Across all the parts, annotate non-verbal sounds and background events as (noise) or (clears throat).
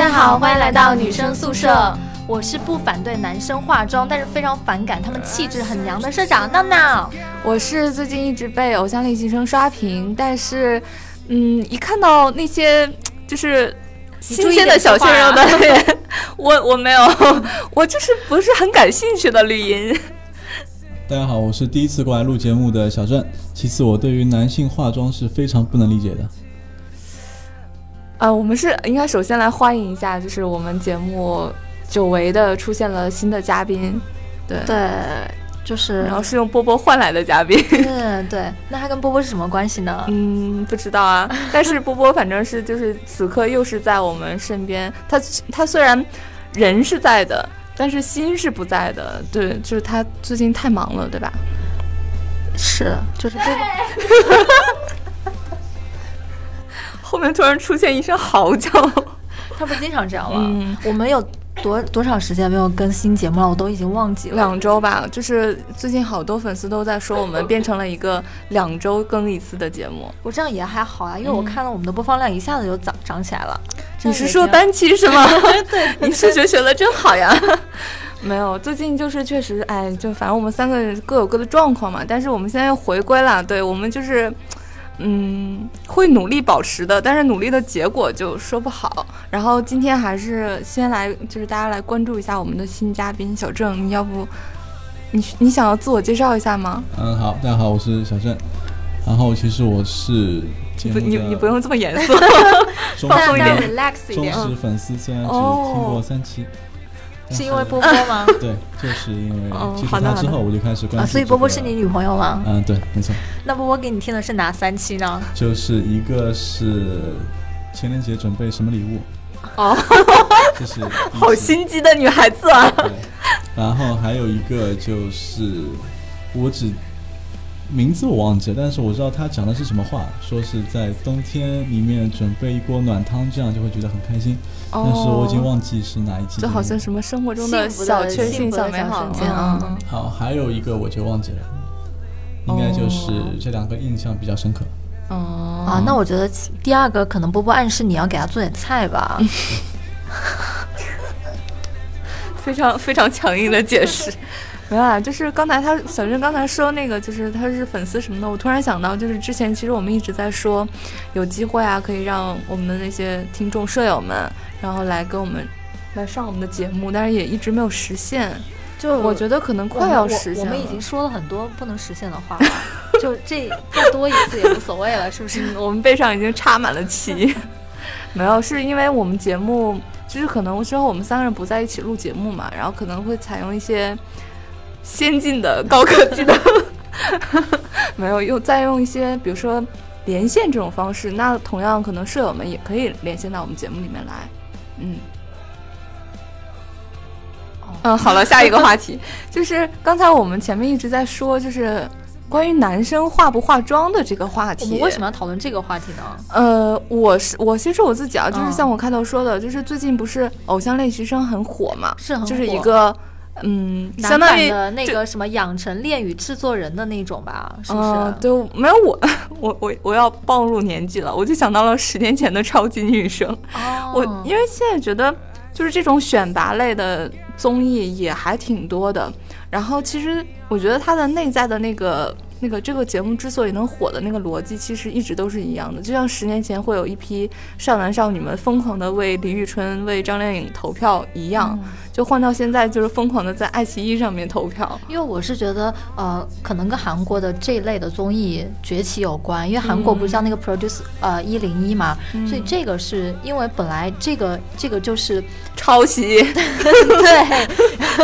家好，欢迎来到女生宿舍。我是不反对男生化妆，但是非常反感他们气质很娘的社长闹闹。我是最近一直被偶像练习生刷屏，但是，嗯，一看到那些就是新鲜的小鲜肉的脸，(laughs) 我我没有，(laughs) 我就是不是很感兴趣的绿茵。大家好，我是第一次过来录节目的小郑。其次，我对于男性化妆是非常不能理解的。啊，我们是应该首先来欢迎一下，就是我们节目久违的出现了新的嘉宾。对对，就是然后是用波波换来的嘉宾。嗯，对，那他跟波波是什么关系呢？(laughs) 嗯，不知道啊。但是波波反正是就是此刻又是在我们身边。他他虽然人是在的。但是心是不在的，对，就是他最近太忙了，对吧？是，就是这个。(laughs) 后面突然出现一声嚎叫，(laughs) 他不是经常这样吗？我们有。多多少时间没有更新节目了？我都已经忘记了。两周吧，就是最近好多粉丝都在说我们变成了一个两周更一次的节目。我这样也还好啊，因为我看了我们的播放量一下子就涨涨起来了。你是说单期是吗？(laughs) (laughs) 对，你数学学的真好呀。没有，最近就是确实，哎，就反正我们三个人各有各的状况嘛。但是我们现在又回归了，对我们就是。嗯，会努力保持的，但是努力的结果就说不好。然后今天还是先来，就是大家来关注一下我们的新嘉宾小郑，你要不，你你想要自我介绍一下吗？嗯，好，大家好，我是小郑。然后其实我是不，你你不用这么严肃，(laughs) (laughs) 放松一点，relax 一点。忠实粉丝虽然只听过三期。是因为波波吗？(laughs) 对，就是因为接触他之后，我就开始关注。所以波波是你女朋友吗？嗯，对，没错。那波波给你听的是哪三期呢？就是一个是情人节准备什么礼物？哦，(laughs) 就是好心机的女孩子啊。然后还有一个就是我只。名字我忘记了，但是我知道他讲的是什么话，说是在冬天里面准备一锅暖汤，这样就会觉得很开心。但是我已经忘记是哪一集。就好像什么生活中的小确幸、小美好瞬间啊。好，还有一个我就忘记了，应该就是这两个印象比较深刻。哦啊，那我觉得第二个可能波波暗示你要给他做点菜吧。(laughs) 非常非常强硬的解释。没有啊，就是刚才他小郑刚才说那个，就是他是粉丝什么的，我突然想到，就是之前其实我们一直在说，有机会啊，可以让我们的那些听众舍友们，然后来跟我们来上我们的节目，但是也一直没有实现。就我觉得可能快要实现。我们已经说了很多不能实现的话了，(laughs) 就这再多一次也无所谓了，是不是？(laughs) 我们背上已经插满了旗。(laughs) 没有，是因为我们节目就是可能之后我们三个人不在一起录节目嘛，然后可能会采用一些。先进的高科技的，(laughs) 没有用再用一些，比如说连线这种方式，那同样可能舍友们也可以连线到我们节目里面来。嗯，嗯，好了，下一个话题 (laughs) 就是刚才我们前面一直在说，就是关于男生化不化妆的这个话题。我们为什么要讨论这个话题呢？呃，我是我先说我自己啊，就是像我开头说的，就是最近不是偶像练习生很火嘛，是很就是一个。嗯，相当于那个什么养成恋与制作人的那种吧，是不是？对，没有我，我我我要暴露年纪了，我就想到了十年前的超级女声。哦，我因为现在觉得就是这种选拔类的综艺也还挺多的，然后其实我觉得它的内在的那个。那个这个节目之所以能火的那个逻辑，其实一直都是一样的。就像十年前会有一批少男少女们疯狂的为李宇春、为张靓颖投票一样，就换到现在就是疯狂的在爱奇艺上面投票。因为我是觉得，呃，可能跟韩国的这一类的综艺崛起有关。因为韩国不是叫那个 Produce 呃一零一嘛，所以这个是因为本来这个这个就是 (laughs) 抄袭。(laughs) 对，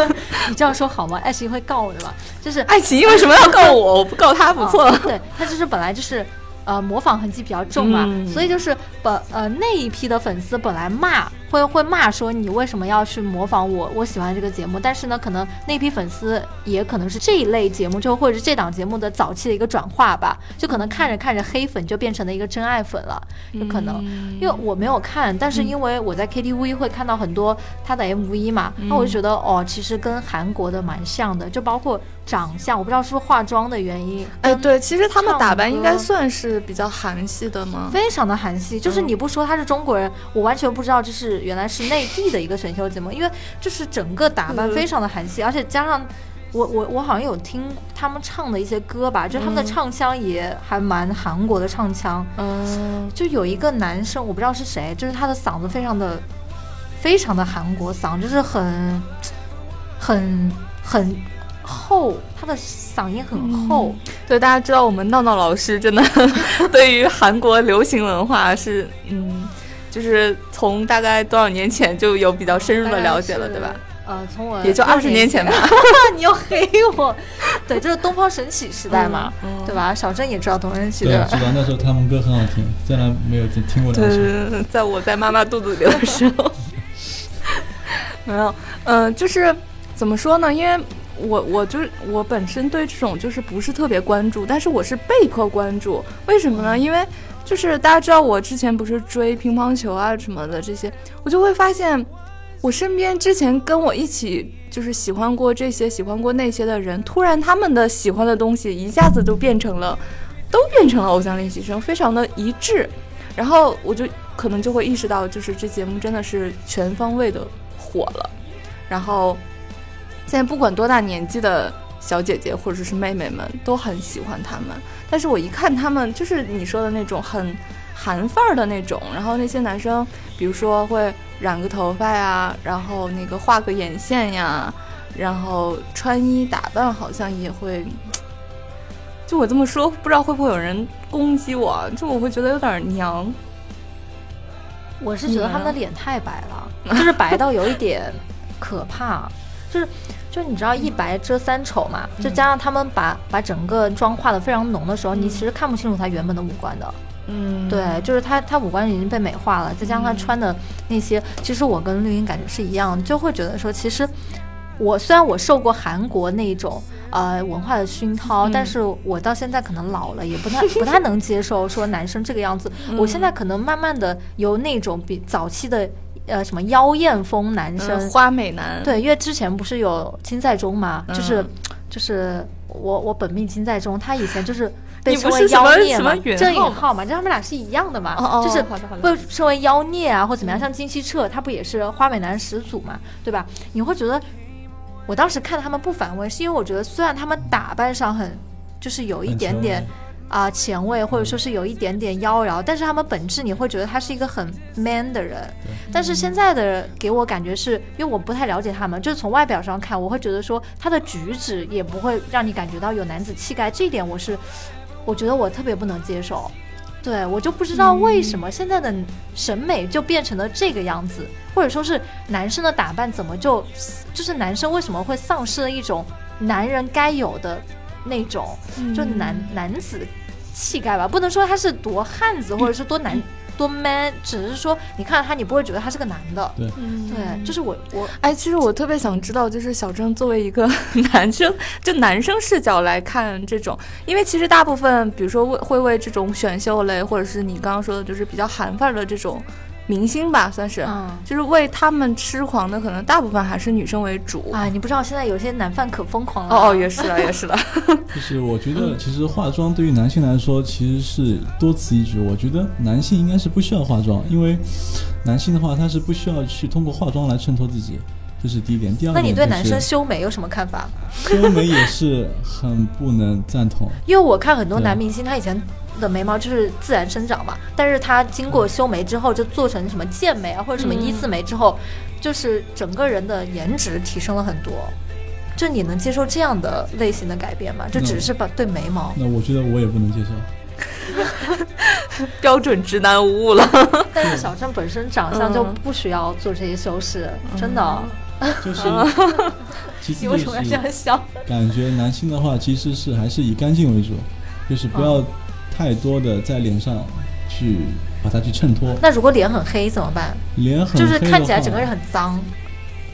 (laughs) 你这样说好吗？爱奇艺会告我的吧？就是爱奇艺为什么要告我？我不告他不错。对他就是本来就是，呃，模仿痕迹比较重嘛，所以就是本呃那一批的粉丝本来骂。会会骂说你为什么要去模仿我？我喜欢这个节目，但是呢，可能那批粉丝也可能是这一类节目，就或者是这档节目的早期的一个转化吧，就可能看着看着黑粉就变成了一个真爱粉了，有可能。因为我没有看，但是因为我在 KTV 会看到很多他的 MV 嘛，那我就觉得哦，其实跟韩国的蛮像的，就包括长相，我不知道是不是化妆的原因。哎，对，其实他们打扮应该算是比较韩系的吗？非常的韩系，就是你不说他是中国人，我完全不知道这是。是原来是内地的一个选秀节目，因为就是整个打扮非常的韩系，而且加上我我我好像有听他们唱的一些歌吧，就他们的唱腔也还蛮韩国的唱腔。嗯，就有一个男生，我不知道是谁，就是他的嗓子非常的非常的韩国嗓，就是很很很厚，他的嗓音很厚。对，大家知道我们闹闹老师真的 (laughs) 对于韩国流行文化是嗯，就是从大概多少年前就有比较深入的了解了，对吧？呃，从我也就二十年前吧。(laughs) 你又黑我，对，就是东方神起时代嘛，对吧？小郑也知道东方神起，对，知道那时候他们歌很好听，虽然没有听过两首。在我在妈妈肚子里的时候，没有，嗯，就是怎么说呢？因为我我就是我本身对这种就是不是特别关注，但是我是被迫关注，为什么呢？因为就是大家知道我之前不是追乒乓球啊什么的这些，我就会发现。我身边之前跟我一起就是喜欢过这些、喜欢过那些的人，突然他们的喜欢的东西一下子就变成了，都变成了偶像练习生，非常的一致。然后我就可能就会意识到，就是这节目真的是全方位的火了。然后现在不管多大年纪的小姐姐或者是妹妹们都很喜欢他们。但是我一看他们，就是你说的那种很韩范儿的那种，然后那些男生，比如说会。染个头发呀，然后那个画个眼线呀，然后穿衣打扮好像也会，就我这么说，不知道会不会有人攻击我？就我会觉得有点娘。我是觉得他们的脸太白了，就是白到有一点可怕，就是就你知道一白遮三丑嘛，就加上他们把把整个妆化的非常浓的时候，你其实看不清楚他原本的五官的。嗯，对，就是他，他五官已经被美化了，再加上他穿的那些，其实我跟绿茵感觉是一样，就会觉得说，其实我虽然我受过韩国那种呃文化的熏陶，但是我到现在可能老了，也不太 (laughs) 不太能接受说男生这个样子。我现在可能慢慢的由那种比早期的呃什么妖艳风男生花美男，对，因为之前不是有金在中嘛，就是就是我我本命金在中，他以前就是。被 (laughs) 称为妖孽嘛，郑允浩嘛，就他们俩是一样的嘛，就是被称为妖孽啊，或怎么样？像金希澈，他不也是花美男始祖嘛，对吧？你会觉得，我当时看他们不反胃，是因为我觉得虽然他们打扮上很，就是有一点点啊前卫，或者说是有一点点妖娆，但是他们本质你会觉得他是一个很 man 的人。但是现在的给我感觉是因为我不太了解他们，就是从外表上看，我会觉得说他的举止也不会让你感觉到有男子气概，这一点我是。我觉得我特别不能接受，对我就不知道为什么现在的审美就变成了这个样子，或者说是男生的打扮怎么就就是男生为什么会丧失了一种男人该有的那种就男男子气概吧？不能说他是多汉子，或者是多男。多 man，只是说你看到他，你不会觉得他是个男的。对，对，就是我我哎，其实我特别想知道，就是小郑作为一个 (laughs) 男生，就男生视角来看这种，因为其实大部分，比如说为会为这种选秀类，或者是你刚刚说的，就是比较韩范的这种。明星吧，算是，嗯就是为他们痴狂的，可能大部分还是女生为主啊。你不知道现在有些男犯可疯狂了。哦哦，也是了，(laughs) 也是了。就是我觉得，其实化妆对于男性来说其实是多此一举。我觉得男性应该是不需要化妆，因为男性的话他是不需要去通过化妆来衬托自己，这是第一点。第二，那你对男生修眉有什么看法？(laughs) 修眉也是很不能赞同，因为我看很多男明星，他以前。的眉毛就是自然生长嘛，但是它经过修眉之后，就做成什么剑眉啊，或者什么一字眉之后，就是整个人的颜值提升了很多。就你能接受这样的类型的改变吗？就只是把对眉毛？那我觉得我也不能接受。(laughs) 标准直男无误了。(laughs) 但是小郑本身长相就不需要做这些修饰，真的。(laughs) 就是，你为什么要这样笑？感觉男性的话其实是还是以干净为主，就是不要。太多的在脸上去把它去衬托，那如果脸很黑怎么办？脸很就是看起来整个人很脏，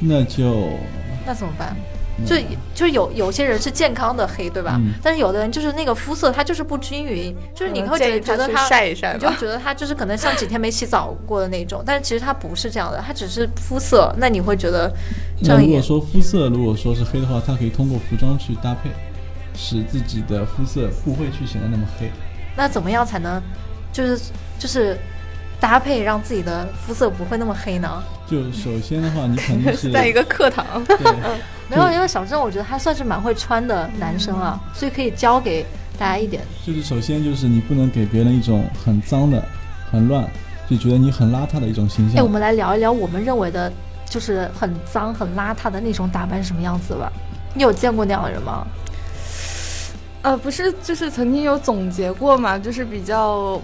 那就那怎么办？就就有有些人是健康的黑，对吧？但是有的人就是那个肤色它就是不均匀，就是你会觉得他晒一晒，你就觉得他就是可能像几天没洗澡过的那种，但是其实他不是这样的，他只是肤色。那你会觉得，那如果说肤色如果说是黑的话，他可以通过服装去搭配，使自己的肤色不会去显得那么黑。那怎么样才能，就是就是搭配，让自己的肤色不会那么黑呢？就首先的话，你肯定是 (laughs) 在一个课堂。对，(laughs) 没有，因为小郑我觉得他算是蛮会穿的男生啊，所以可以教给大家一点。就是首先就是你不能给别人一种很脏的、很乱，就觉得你很邋遢的一种形象。哎，我们来聊一聊我们认为的，就是很脏、很邋遢的那种打扮是什么样子吧？你有见过那样的人吗？呃，不是，就是曾经有总结过嘛，就是比较，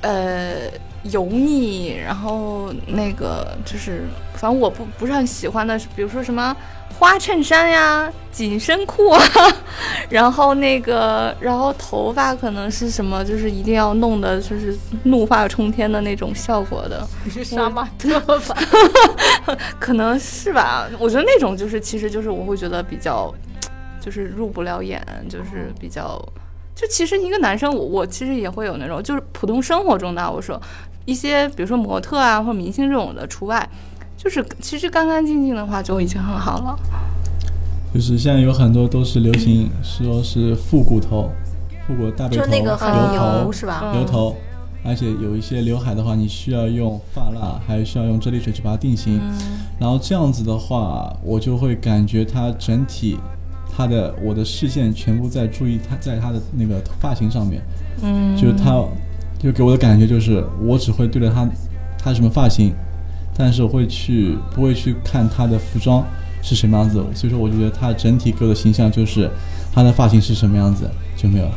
呃，油腻，然后那个就是，反正我不不是很喜欢的，比如说什么花衬衫呀、紧身裤啊，(laughs) 然后那个，然后头发可能是什么，就是一定要弄的，就是怒发冲天的那种效果的。你是杀马特吧？(laughs) 可能是吧。我觉得那种就是，其实就是我会觉得比较。就是入不了眼，就是比较，就其实一个男生，我我其实也会有那种，就是普通生活中的，我说一些，比如说模特啊或者明星这种的除外，就是其实干干净净的话就已经很好了。就是现在有很多都是流行说是复古头，复古大背头，油头是吧？油头，而且有一些刘海的话，你需要用发蜡，还需要用啫喱水去把它定型，然后这样子的话，我就会感觉它整体。他的我的视线全部在注意他在他的那个发型上面，嗯，就是他，就给我的感觉就是我只会对着他，他什么发型，但是我会去不会去看他的服装是什么样子，所以说我就觉得他整体给我的形象就是他的发型是什么样子就没有了。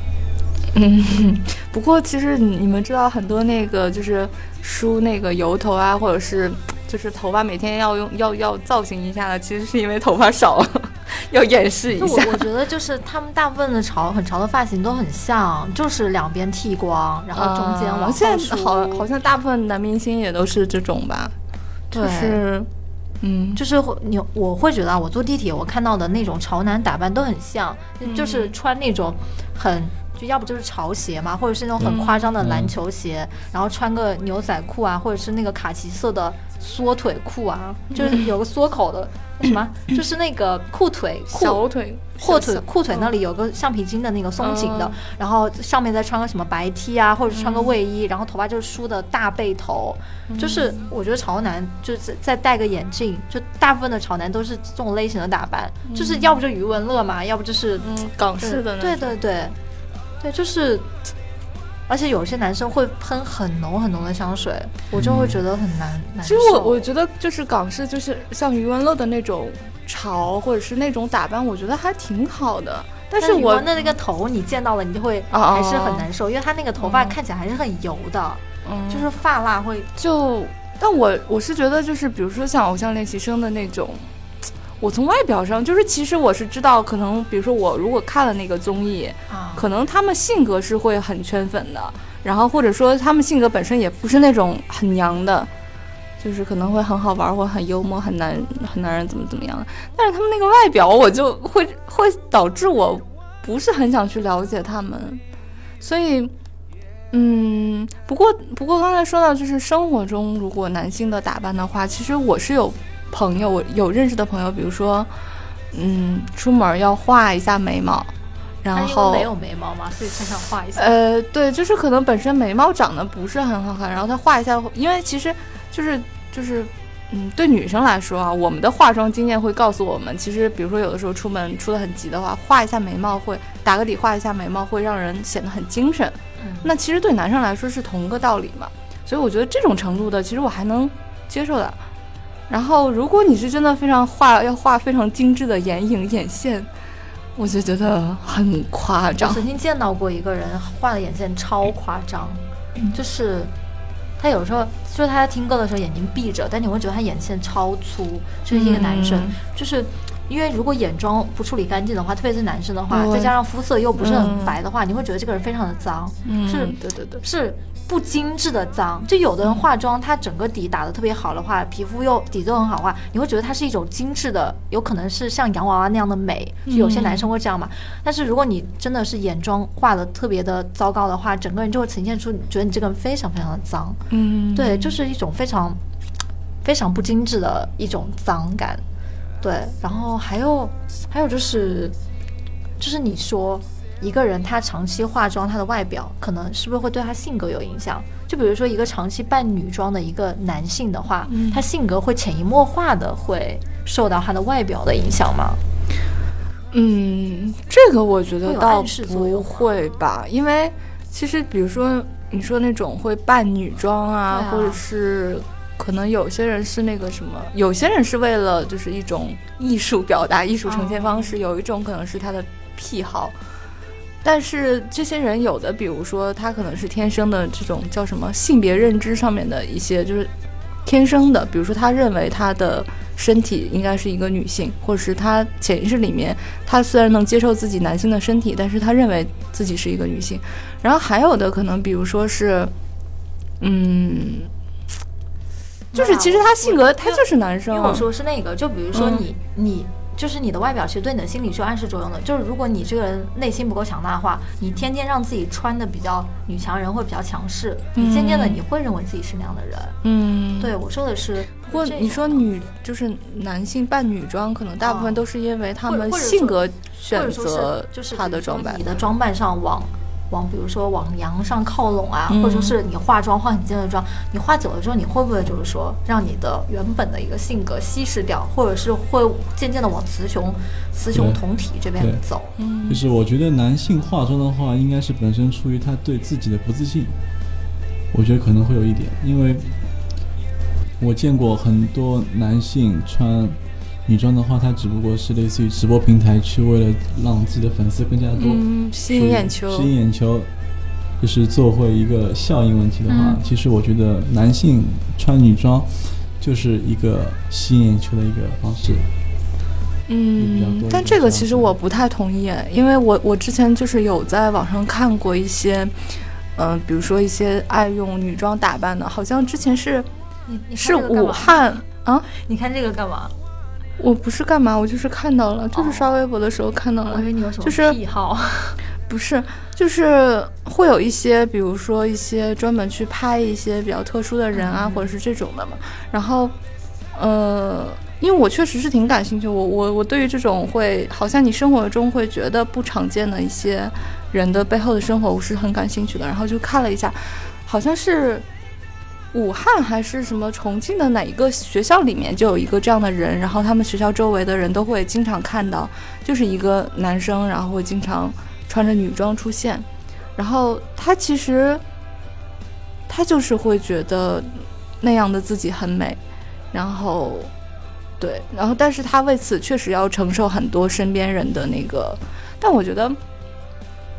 嗯，(laughs) 不过其实你们知道很多那个就是梳那个油头啊，或者是就是头发每天要用要要造型一下的，其实是因为头发少了。要掩饰一下。我我觉得就是他们大部分的潮很潮的发型都很像，就是两边剃光，然后中间往现在好好像大部分男明星也都是这种吧。就是，嗯，就是你我会觉得啊我坐地铁我看到的那种潮男打扮都很像，就是穿那种很。就要不就是潮鞋嘛，或者是那种很夸张的篮球鞋，然后穿个牛仔裤啊，或者是那个卡其色的缩腿裤啊，就是有个缩口的 (coughs) 什么，就是那个裤腿小腿阔腿裤腿那里有个橡皮筋的那个松紧的，然后上面再穿个什么白 T 啊，或者穿个卫衣，然后头发就是梳的大背头，就是我觉得潮男就是再戴个眼镜，就大部分的潮男都是这种类型的打扮，就是要不就余文乐嘛，要不就是港式的，对对对。对，就是，而且有些男生会喷很浓很浓的香水，我就会觉得很难。其实我我觉得就是港式，就是像余文乐的那种潮，或者是那种打扮，我觉得还挺好的。但是我的那个头，你见到了，你就会还是很难受，因为他那个头发看起来还是很油的，嗯就是发蜡会就。但我我是觉得，就是比如说像偶像练习生的那种。我从外表上就是，其实我是知道，可能比如说我如果看了那个综艺，可能他们性格是会很圈粉的，然后或者说他们性格本身也不是那种很娘的，就是可能会很好玩或很幽默、很男很男人怎么怎么样的。但是他们那个外表，我就会会导致我不是很想去了解他们。所以，嗯，不过不过刚才说到就是生活中如果男性的打扮的话，其实我是有。朋友，我有认识的朋友，比如说，嗯，出门要画一下眉毛，然后没有眉毛嘛，所以才想画一下。呃，对，就是可能本身眉毛长得不是很好看，然后他画一下，因为其实就是就是，嗯，对女生来说啊，我们的化妆经验会告诉我们，其实比如说有的时候出门出的很急的话，画一下眉毛会打个底，画一下眉毛会让人显得很精神。那其实对男生来说是同个道理嘛，所以我觉得这种程度的，其实我还能接受的。然后，如果你是真的非常画要画非常精致的眼影眼线，我就觉得很夸张。我曾经见到过一个人画的眼线超夸张，就是他有时候就是他在听歌的时候眼睛闭着，但你会觉得他眼线超粗，就是一个男生，就是因为如果眼妆不处理干净的话，特别是男生的话，再加上肤色又不是很白的话，你会觉得这个人非常的脏。是，对对对，是。不精致的脏，就有的人化妆，他整个底打的特别好的话，皮肤又底子很好的话，你会觉得它是一种精致的，有可能是像洋娃娃那样的美，就有些男生会这样嘛。但是如果你真的是眼妆画的特别的糟糕的话，整个人就会呈现出你觉得你这个人非常非常的脏。嗯，对，就是一种非常非常不精致的一种脏感。对，然后还有还有就是就是你说。一个人他长期化妆，他的外表可能是不是会对他性格有影响？就比如说一个长期扮女装的一个男性的话，他性格会潜移默化的会受到他的外表的影响吗？嗯，这个我觉得倒不会吧，因为其实比如说你说那种会扮女装啊，或者是可能有些人是那个什么，有些人是为了就是一种艺术表达、艺术呈现方式，有一种可能是他的癖好。但是这些人有的，比如说他可能是天生的这种叫什么性别认知上面的一些，就是天生的，比如说他认为他的身体应该是一个女性，或者是他潜意识里面他虽然能接受自己男性的身体，但是他认为自己是一个女性。然后还有的可能，比如说是，嗯，就是其实他性格他就是男生。我说是那个，就比如说你你。就是你的外表其实对你的心理是有暗示作用的。就是如果你这个人内心不够强大的话，你天天让自己穿的比较女强人，或比较强势，你渐渐的你会认为自己是那样的人。嗯，对我说的是，不过你说女就是男性扮女装，可能大部分都是因为他们性格选择就是他的装扮，你的装扮上往。往比如说往阳上靠拢啊，或者说是你化妆化很尖的妆，你化久了之后，你会不会就是说让你的原本的一个性格稀释掉，或者是会渐渐的往雌雄雌雄同体这边走？嗯，就是我觉得男性化妆的话，应该是本身出于他对自己的不自信，我觉得可能会有一点，因为我见过很多男性穿。女装的话，它只不过是类似于直播平台，去为了让自己的粉丝更加多，吸引眼球，吸引眼球，就是做会一个效应问题的话，其实我觉得男性穿女装就是一个吸引眼球的一个方式。嗯，但这个其实我不太同意，因为我我之前就是有在网上看过一些，嗯，比如说一些爱用女装打扮的，好像之前是是武汉啊，你看这个干嘛？我不是干嘛，我就是看到了，就是刷微博的时候看到了。我以为你有什么癖好，(laughs) 不是，就是会有一些，比如说一些专门去拍一些比较特殊的人啊，或者是这种的嘛。然后，呃，因为我确实是挺感兴趣，我我我对于这种会好像你生活中会觉得不常见的一些人的背后的生活，我是很感兴趣的。然后就看了一下，好像是。武汉还是什么重庆的哪一个学校里面就有一个这样的人，然后他们学校周围的人都会经常看到，就是一个男生，然后会经常穿着女装出现，然后他其实他就是会觉得那样的自己很美，然后对，然后但是他为此确实要承受很多身边人的那个，但我觉得。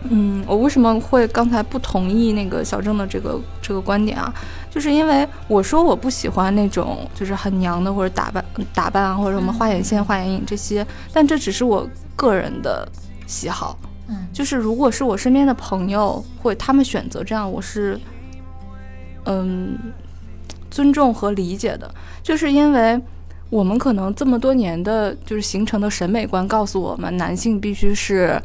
嗯，我为什么会刚才不同意那个小郑的这个这个观点啊？(laughs) 就是因为我说我不喜欢那种就是很娘的或者打扮打扮啊，或者什么画眼线、画眼影这些，但这只是我个人的喜好。嗯，就是如果是我身边的朋友或他们选择这样，我是嗯尊重和理解的。就是因为我们可能这么多年的就是形成的审美观告诉我们，男性必须是。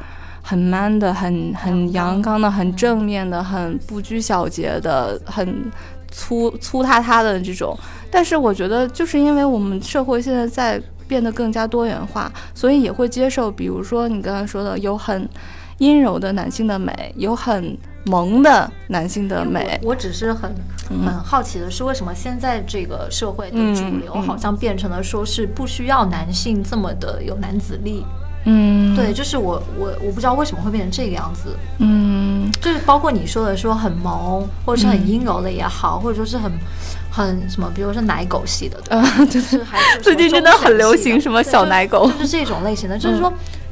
很 man 的，很很阳刚的，很正面的，很不拘小节的，很粗粗塌塌的这种。但是我觉得，就是因为我们社会现在在变得更加多元化，所以也会接受，比如说你刚刚说的，有很阴柔的男性的美，有很萌的男性的美。我只是很很好奇的是，为什么现在这个社会的主流好像变成了说是不需要男性这么的有男子力？嗯，对，就是我我我不知道为什么会变成这个样子。嗯，就是包括你说的说很萌，或者是很阴柔的也好，或者说是很很什么，比如说奶狗系的，对，就是还是 (laughs) 最近真的很流行什么小奶狗，就是这种类型的。就是说，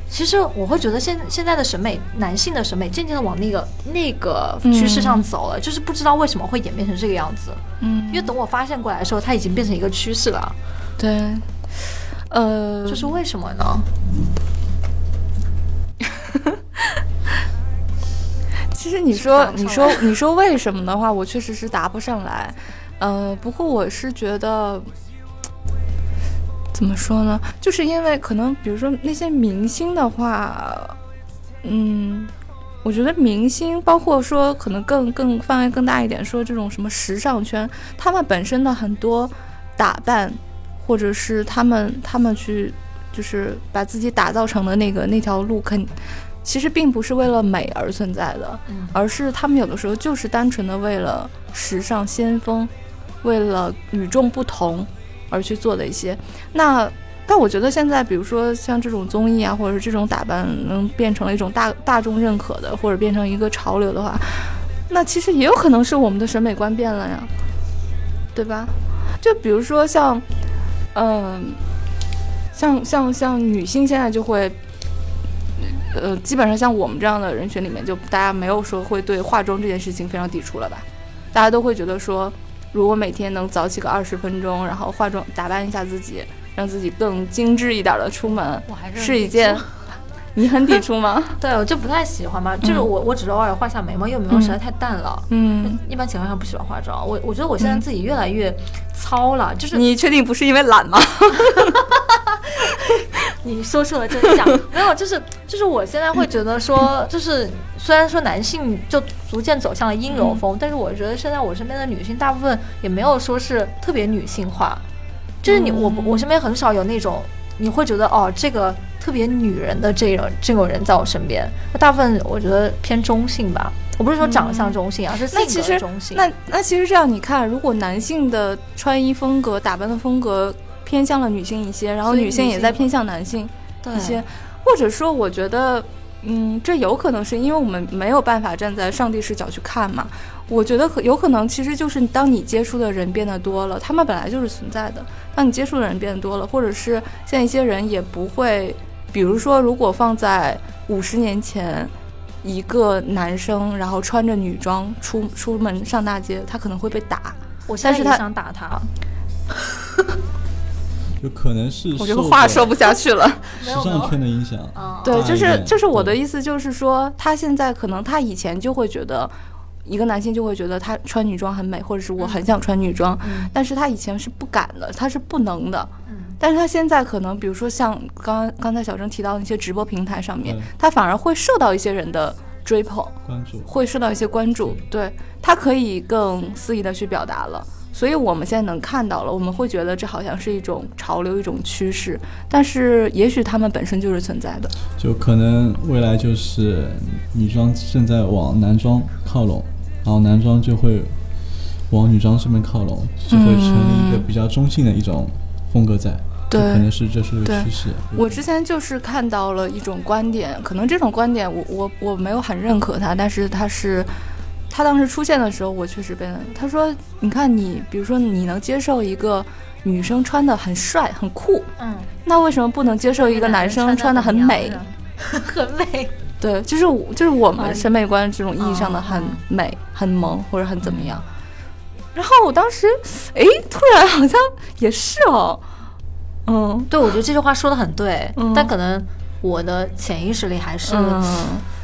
其实我会觉得现现在的审美，男性的审美渐渐的往那个那个趋势上走了，就是不知道为什么会演变成这个样子。嗯，因为等我发现过来的时候，它已经变成一个趋势了。对，呃，这是为什么呢？其实你说你说你说为什么的话，我确实是答不上来。嗯，不过我是觉得，怎么说呢？就是因为可能，比如说那些明星的话，嗯，我觉得明星，包括说可能更更范围更大一点，说这种什么时尚圈，他们本身的很多打扮，或者是他们他们去就是把自己打造成的那个那条路，肯。其实并不是为了美而存在的，嗯而是他们有的时候就是单纯的为了时尚先锋，为了与众不同而去做的一些。那但我觉得现在，比如说像这种综艺啊，或者是这种打扮能变成了一种大大众认可的，或者变成一个潮流的话，那其实也有可能是我们的审美观变了呀，对吧？就比如说像，嗯、像像像女性现在就会，呃，基本上像我们这样的人群里面，就大家没有说会对化妆这件事情非常抵触了吧？大家都会觉得说，如果每天能早起个二十分钟，然后化妆打扮一下自己，让自己更精致一点的出门，是是一件。你很抵触吗？(laughs) 对，我就不太喜欢嘛，就是我我只是偶尔画下眉毛，因为眉毛实在太淡了。嗯，一般情况下不喜欢化妆，我我觉得我现在自己越来越糙了，就是你确定不是因为懒吗？(laughs) 你说出了真相，没有，就是就是我现在会觉得说，就是虽然说男性就逐渐走向了阴柔风，但是我觉得现在我身边的女性大部分也没有说是特别女性化，就是你我我身边很少有那种你会觉得哦这个特别女人的这种这种人在我身边，大部分我觉得偏中性吧。我不是说长相中性，而是性那其实格中性。那那其实这样，你看，如果男性的穿衣风格、打扮的风格偏向了女性一些，然后女性也在偏向男性一些，或者说，我觉得，嗯，这有可能是因为我们没有办法站在上帝视角去看嘛。我觉得可有可能，其实就是当你接触的人变得多了，他们本来就是存在的。当你接触的人变得多了，或者是现在一些人也不会，比如说，如果放在五十年前，一个男生然后穿着女装出出门上大街，他可能会被打。我现在也但是他想打他，(laughs) 有可能是我这个话说不下去了。时尚圈的影响。嗯，对，就是就是我的意思，就是说他现在可能他以前就会觉得，一个男性就会觉得他穿女装很美，或者是我很想穿女装，嗯但是他以前是不敢的，他是不能的。嗯但是他现在可能，比如说像刚刚才小郑提到的那些直播平台上面对，他反而会受到一些人的追捧，关注，会受到一些关注，对他可以更肆意的去表达了。所以我们现在能看到了，我们会觉得这好像是一种潮流，一种趋势，但是也许他们本身就是存在的。就可能未来就是女装正在往男装靠拢，然后男装就会往女装上面靠拢，就会成立一个比较中性的一种风格在。对可能是这是个趋势。我之前就是看到了一种观点，可能这种观点我我我没有很认可它，但是它是，他当时出现的时候，我确实被他说，你看你，比如说你能接受一个女生穿的很帅很酷，嗯，那为什么不能接受一个男生穿的很美？很美，(laughs) 对，就 (laughs) 是就是我们嗯审美观这种意义上的很嗯美、很萌或者很怎么样。然后我当时，哎，突然好像也是哦，嗯对，我觉得这句话说的很对，嗯但可能我的潜意识里还是。嗯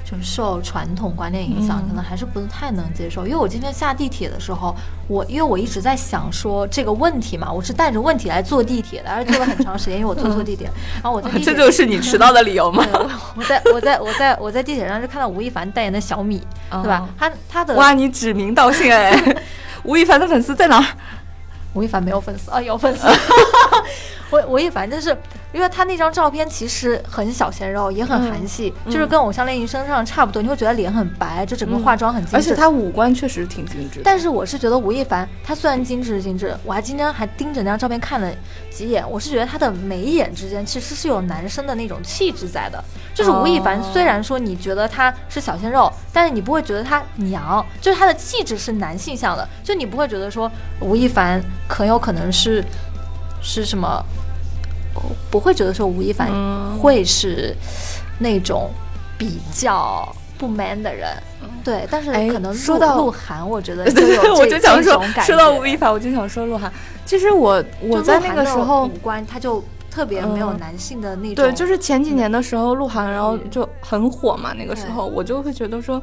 就是受传统观念影响，嗯可能还是不太能接受。因为我今天下地铁的时候，我因为我一直在想说这个问题嘛，我是带着问题来坐地铁的，而且坐了很长时间，因为我坐错地铁。然后我在这就是你迟到的理由吗？我我在我在我在我在地铁上就看到吴亦凡代言的小米，对吧哦？他他的哇，你指名道姓哎！(laughs) 吴亦凡的粉丝在哪儿？吴亦凡没有粉丝啊，有粉丝。(laughs) 吴吴亦凡就是因为他那张照片其实很小鲜肉，也很韩系，嗯就是跟《偶像练习生》上差不多，你会觉得脸很白，就整个化妆很精致。而且他五官确实挺精致。但是我是觉得吴亦凡他虽然精致是精致，我还今天还盯着那张照片看了几眼，我是觉得他的眉眼之间其实是有男生的那种气质在的。就是吴亦凡哦虽然说你觉得他是小鲜肉，但是你不会觉得他娘，就是他的气质是男性向的，就你不会觉得说吴亦凡很有可能是是什么，我不会觉得说吴亦凡嗯会是那种比较不 man 的人。对，但是哎可能说到鹿晗，我觉得 (laughs) 对对对，就有这我就想说这种，感说到吴亦凡，我就想说鹿晗。其实我我在那个时候五，官他就特别没有嗯男性的那种，对，就是前几年的时候，鹿晗然后嗯就很火嘛。那个时候我就会觉得说，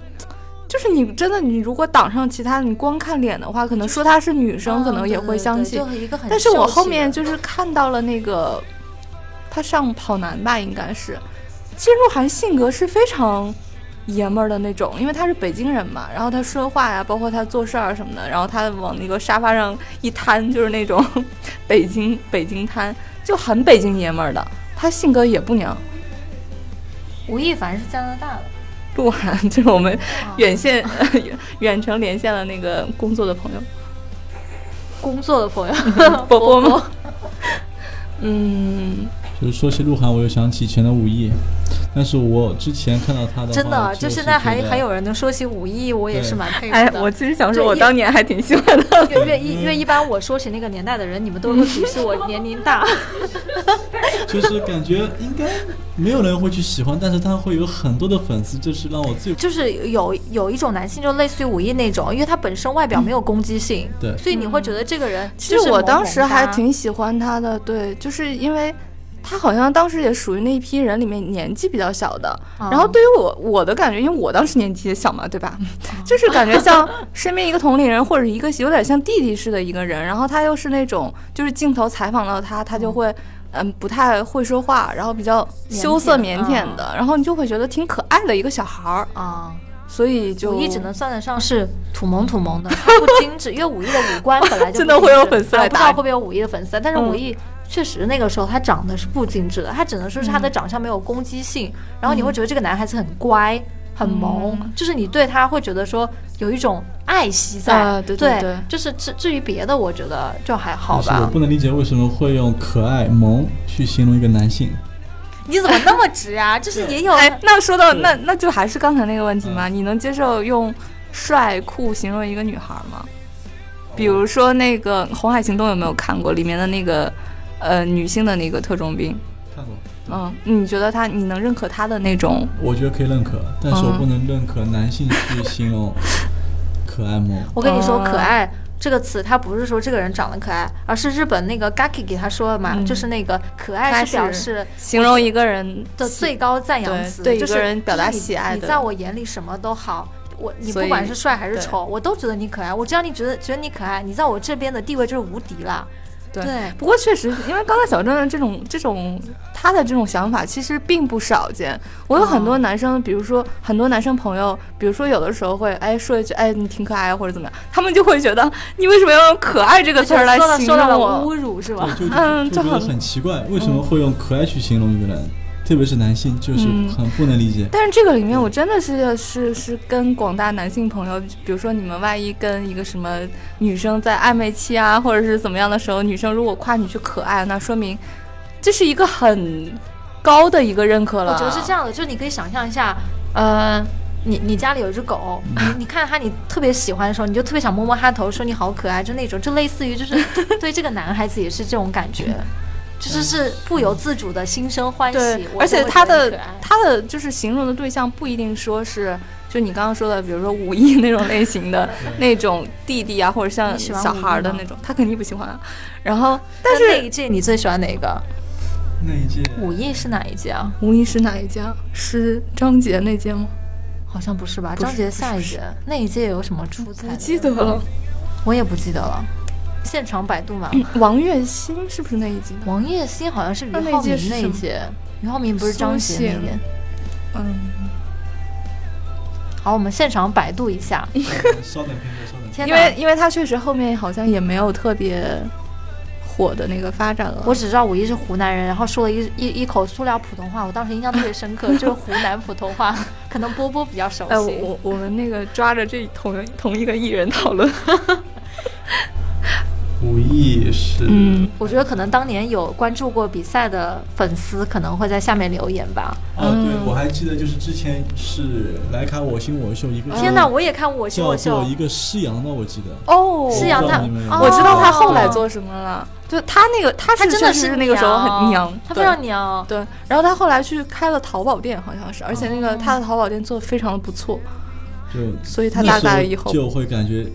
就是你真的你如果挡上其他，你光看脸的话，可能说她是女生，可能也会相信。嗯就一个很但是我后面就是看到了那个他上跑男吧，应该是，其实鹿晗性格是非常爷们儿的那种，因为他是北京人嘛，然后他说话呀，包括他做事儿什么的，然后他往那个沙发上一瘫，就是那种 (laughs) 北京北京瘫，就很北京爷们儿的，他性格也不娘。吴亦凡是加拿大的，鹿晗，就是我们远线、(laughs) 远程连线了那个工作的朋友，工作的朋友，(laughs) 波波吗？嗯，就是说起鹿晗，我又想起以前的武艺。但是我之前看到他的，真的，就现在还还有人能说起武艺，我也是蛮佩服的。哎，我其实想说，我当年还挺喜欢的。因为一因为一般我说起那个年代的人，你们都会鄙视我年龄大。(laughs) 就是感觉应该没有人会去喜欢，但是他会有很多的粉丝，就是让我最就是有有一种男性，就类似于武艺那种，因为他本身外表没有攻击性，对，所以你会觉得这个人。其实我当时还挺喜欢他的，对，就是因为。他好像当时也属于那一批人里面年纪比较小的，然后对于我我的感觉，因为我当时年纪也小嘛，对吧？(laughs) 就是感觉像身边一个同龄人或者一个有点像弟弟似的一个人，然后他又是那种就是镜头采访到他，他就会嗯。不太会说话，然后比较羞涩腼腆的，然后你就会觉得挺可爱的一个小孩儿。啊，所以就武艺只能算得上是土萌土萌的，不精致，因为武艺的五官本来就 (laughs) 真的会有粉丝来不知道会不会有武艺的粉丝，但是武艺。确实，那个时候他长得是不精致的，他只能说是他的长相没有攻击性，然后你会觉得这个男孩子很乖、很萌，就是你对他会觉得说有一种爱惜在。对对对，就是至至于别的，我觉得就还好吧。我不能理解为什么会用可爱、萌去形容一个男性。你怎么那么直啊？(laughs) 就是也有。哎，那说到那那就还是刚才那个问题吗？你能接受用帅酷形容一个女孩吗？比如说那个《红海行动》有没有看过里面的那个？呃，女性的那个特种兵，看过。嗯，你觉得他，你能认可他的那种？我觉得可以认可，但是我不能认可男性去形容 (laughs) 可爱吗？我跟你说，可爱这个词，它不是说这个人长得可爱，而是日本那个 Gaki 给他说的嘛，就是那个可爱是表示形容一个人的最高赞扬词，对一个人表达喜爱的。你在我眼里什么都好，我你不管是帅还是丑，我都觉得你可爱。我只要你觉得觉得你可爱，你在我这边的地位就是无敌了。对，不过确实，因为刚才小郑的这种这种他的这种想法其实并不少见。我有很多男生，比如说很多男生朋友，比如说有的时候会哎说一句哎你挺可爱或者怎么样，他们就会觉得你为什么要用可爱这个词儿来形容我？侮辱是吧？嗯，就很奇怪，为什么会用可爱去形容一个人？特别是男性，就是很不能理解。但是这个里面，我真的是是是跟广大男性朋友，比如说你们万一跟一个什么女生在暧昧期啊，或者是怎么样的时候，女生如果夸你去可爱，那说明这是一个很高的一个认可了。我觉得是这样的，就是你可以想象一下，呃，你你家里有一只狗，你你看它你特别喜欢的时候，你就特别想摸摸它头，说你好可爱，就那种，就类似于就是 (laughs) 对这个男孩子也是这种感觉。就是是不由自主的心生欢喜，而且他的他的就是形容的对象不一定说是就你刚刚说的，比如说武艺那种类型的 (laughs) 那种弟弟啊，或者像小孩的那种，他肯定不喜欢。然后，但是那一届你最喜欢哪个？那一届武艺是哪一届啊？武艺是哪一届？是张杰那届吗？好像不是吧？张杰下一届那一届有什么出彩？不记得了，我也不记得了。现场百度嘛，王栎鑫是不是那一集？王栎鑫好像是俞灏明那一集，俞灏明不是张杰那年。嗯，好，我们现场百度一下。(laughs) 稍等片刻，稍等。因为因为他确实后面好像也没有特别火的那个发展了。我只知道武艺是湖南人，然后说了一一一口塑料普通话，我当时印象特别深刻，(laughs) 就是湖南普通话，可能波波比较熟悉。我我们那个抓着这同同一个艺人讨论。(laughs) 武艺是，嗯，我觉得可能当年有关注过比赛的粉丝可能会在下面留言吧。哦，对，我还记得就是之前是来看我心我秀一个，天哪，我也看我心我秀，叫做一个施洋的，我记得。哦，施洋他，我知道他后来做什么了，就他那个他是真的是那个时候很娘，他非常娘。对，然后他后来去开了淘宝店，好像是，而且那个他的淘宝店做的非常的不错。就所以他大概以后就会感觉。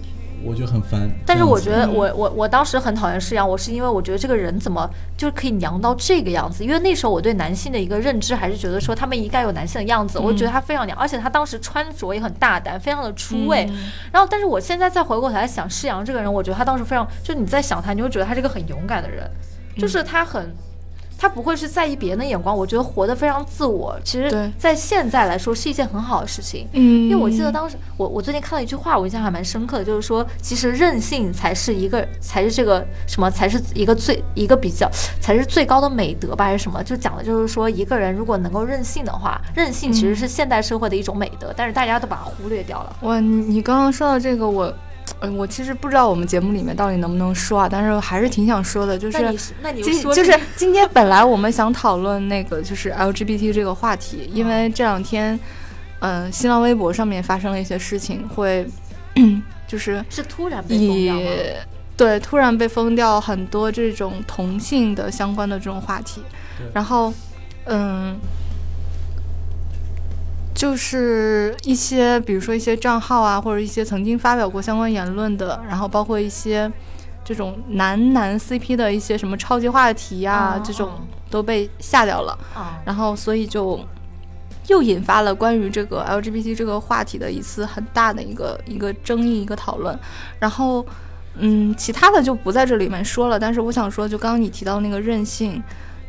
我就很烦，但是我觉得我我我当时很讨厌施阳，我是因为我觉得这个人怎么就是可以娘到这个样子？因为那时候我对男性的一个认知还是觉得说他们应该有男性的样子，我觉得他非常娘，而且他当时穿着也很大胆，非常的出位。然后，但是我现在再回过头来想施阳这个人，我觉得他当时非常，就你在想他，你会觉得他是个很勇敢的人，就是他很。他不会是在意别人的眼光，我觉得活得非常自我。其实，在现在来说是一件很好的事情。嗯，因为我记得当时我我最近看了一句话，我印象还蛮深刻的，就是说其实任性才是一个才是这个什么才是一个最一个比较才是最高的美德吧，还是什么？就讲的就是说一个人如果能够任性的话，任性其实是现代社会的一种美德，但是大家都把它忽略掉了。哇，你你刚刚说到这个我。嗯，我其实不知道我们节目里面到底能不能说啊，但是还是挺想说的，就是那你那你说就是今天本来我们想讨论那个就是 LGBT 这个话题，因为这两天，嗯，新浪微博上面发生了一些事情，会 (clears throat) 就是是突然被封掉吗？对，突然被封掉很多这种同性的相关的这种话题，然后，嗯。就是一些，比如说一些账号啊，或者一些曾经发表过相关言论的，然后包括一些这种男男 CP 的一些什么超级话题啊，这种都被下掉了。然后所以就又引发了关于这个 LGBT 这个话题的一次很大的一个一个争议一个讨论。然后，嗯，其他的就不在这里面说了。但是我想说，就刚刚你提到那个任性。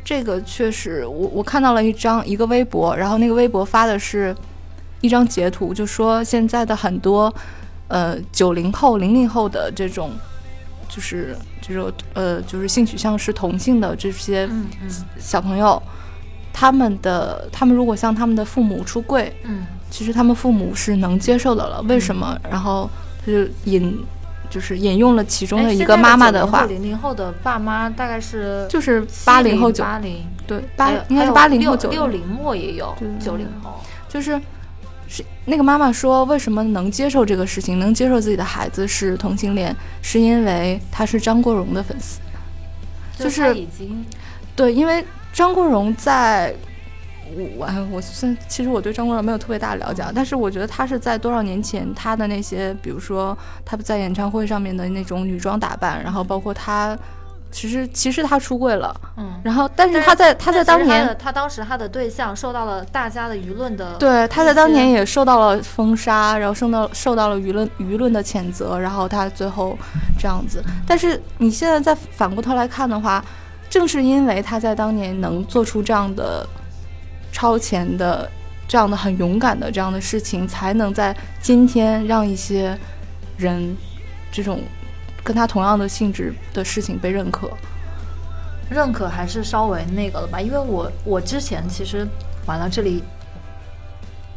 这个确实，我我看到了一张一个微博，然后那个微博发的是一张截图，就说现在的很多呃九零后、零零后的这种，就是这种呃就是性取向是同性的这些小朋友，他们的他们如果向他们的父母出柜，嗯，其实他们父母是能接受的了。为什么？然后他就引。就是引用了其中的一个妈妈的话。零零后的爸妈大概是就是八零后九八零对八应该是八零后九六零末也有九零后，就是是那个妈妈说为什么能接受这个事情，能接受自己的孩子是同性恋，是因为他是张国荣的粉丝，就是已经对，因为张国荣在。我我我虽其实我对张国荣没有特别大的了解，但是我觉得他是在多少年前他的那些，比如说他在演唱会上面的那种女装打扮，然后包括他，其实其实他出柜了，嗯，然后但是他在他在当年他当时他的对象受到了大家的舆论的，对，他在当年也受到了封杀，然后受到受到了舆论舆论的谴责，然后他最后这样子，但是你现在再反过头来看的话，正是因为他在当年能做出这样的。超前的这样的很勇敢的这样的事情，才能在今天让一些人这种跟他同样的性质的事情被认可。认可还是稍微那个了吧？因为我我之前其实完了这里。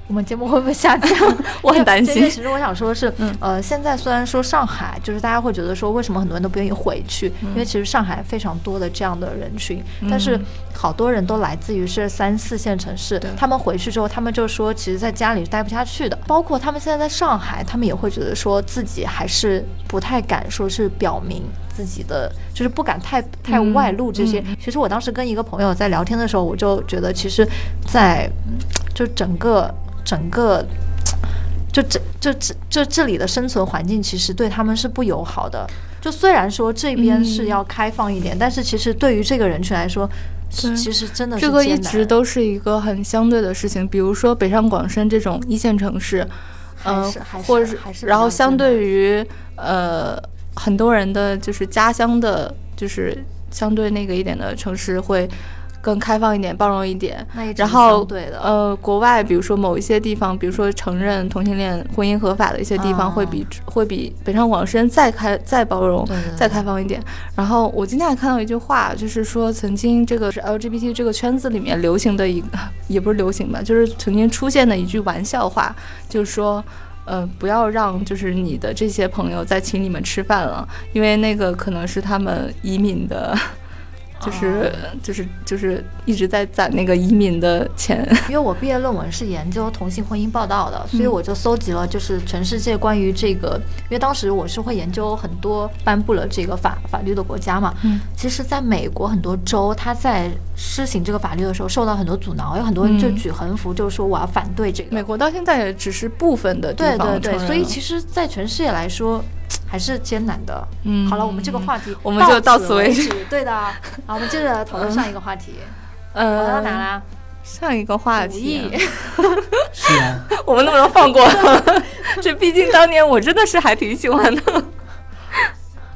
我们节目会不会下降？(laughs) 我很担心。其实我想说的是，呃，现在虽然说上海，就是大家会觉得说，为什么很多人都不愿意回去？因为其实上海非常多的这样的人群，但是好多人都来自于是三四线城市，他们回去之后，他们就说，其实在家里待不下去的。包括他们现在在上海，他们也会觉得说自己还是不太敢说是表明自己的，就是不敢太太外露这些。其实我当时跟一个朋友在聊天的时候，我就觉得，其实，在就整个。整个，就这就这就这里的生存环境其实对他们是不友好的。就虽然说这边是要开放一点，但是其实对于这个人群来说，其实真的这个一直都是一个很相对的事情。比如说北上广深这种一线城市，呃，或者是然后相对于呃很多人的就是家乡的，就是相对那个一点的城市会。更开放一点，包容一点。然后，呃，国外比如说某一些地方，比如说承认同性恋婚姻合法的一些地方，会比会比北上广深再开再包容、再开放一点。然后我今天还看到一句话，就是说曾经这个是 LGBT 这个圈子里面流行的一，(laughs) 也不是流行吧，就是曾经出现的一句玩笑话，就是说，呃，不要让就是你的这些朋友再请你们吃饭了，因为那个可能是他们移民的。就是就是就是一直在攒那个移民的钱，因为我毕业论文是研究同性婚姻报道的，所以我就搜集了就是全世界关于这个，因为当时我是会研究很多颁布了这个法法律的国家嘛。嗯，其实在美国很多州，他在施行这个法律的时候受到很多阻挠，有很多人就举横幅，就是说我要反对这个。美国到现在也只是部分的对对对，所以其实，在全世界来说。还是艰难的。嗯，好了，我们这个话题我们就到此为止。对的，好，我们接着 (laughs) 讨论上一个话题。呃，到哪啦？上一个话题。(laughs) 是啊。(laughs) 我们能不能放过？这毕竟当年我真的是还挺喜欢的。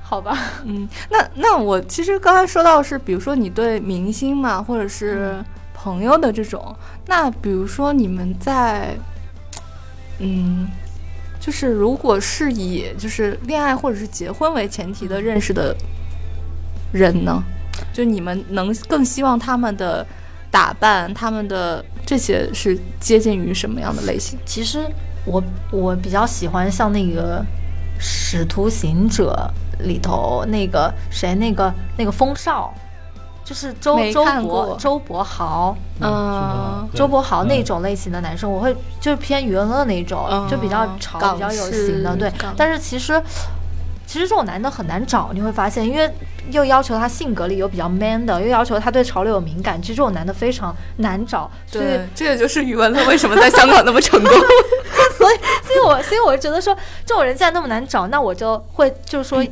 好吧。嗯，那那我其实刚才说到是，比如说你对明星嘛，或者是朋友的这种，那比如说你们在，嗯，就是如果是以就是恋爱或者是结婚为前提的认识的人呢，就你们能更希望他们的打扮，他们的这些是接近于什么样的类型？其实我我比较喜欢像那个《使徒行者》里头那个谁，那个那个风少，就是周周柏周柏豪，嗯周柏豪那种。类型的男生，我会就是偏娱乐那种，嗯就比较潮、比较有型的，对。但是其实。其实这种男的很难找，你会发现，因为又要求他性格里有比较 man 的，又要求他对潮流有敏感，其实这种男的非常难找。所以，对，这也就是余文乐为什么在香港那么成功。(laughs) 所以，所以我，所以我觉得说，这种人既然那么难找，那我就会就是说，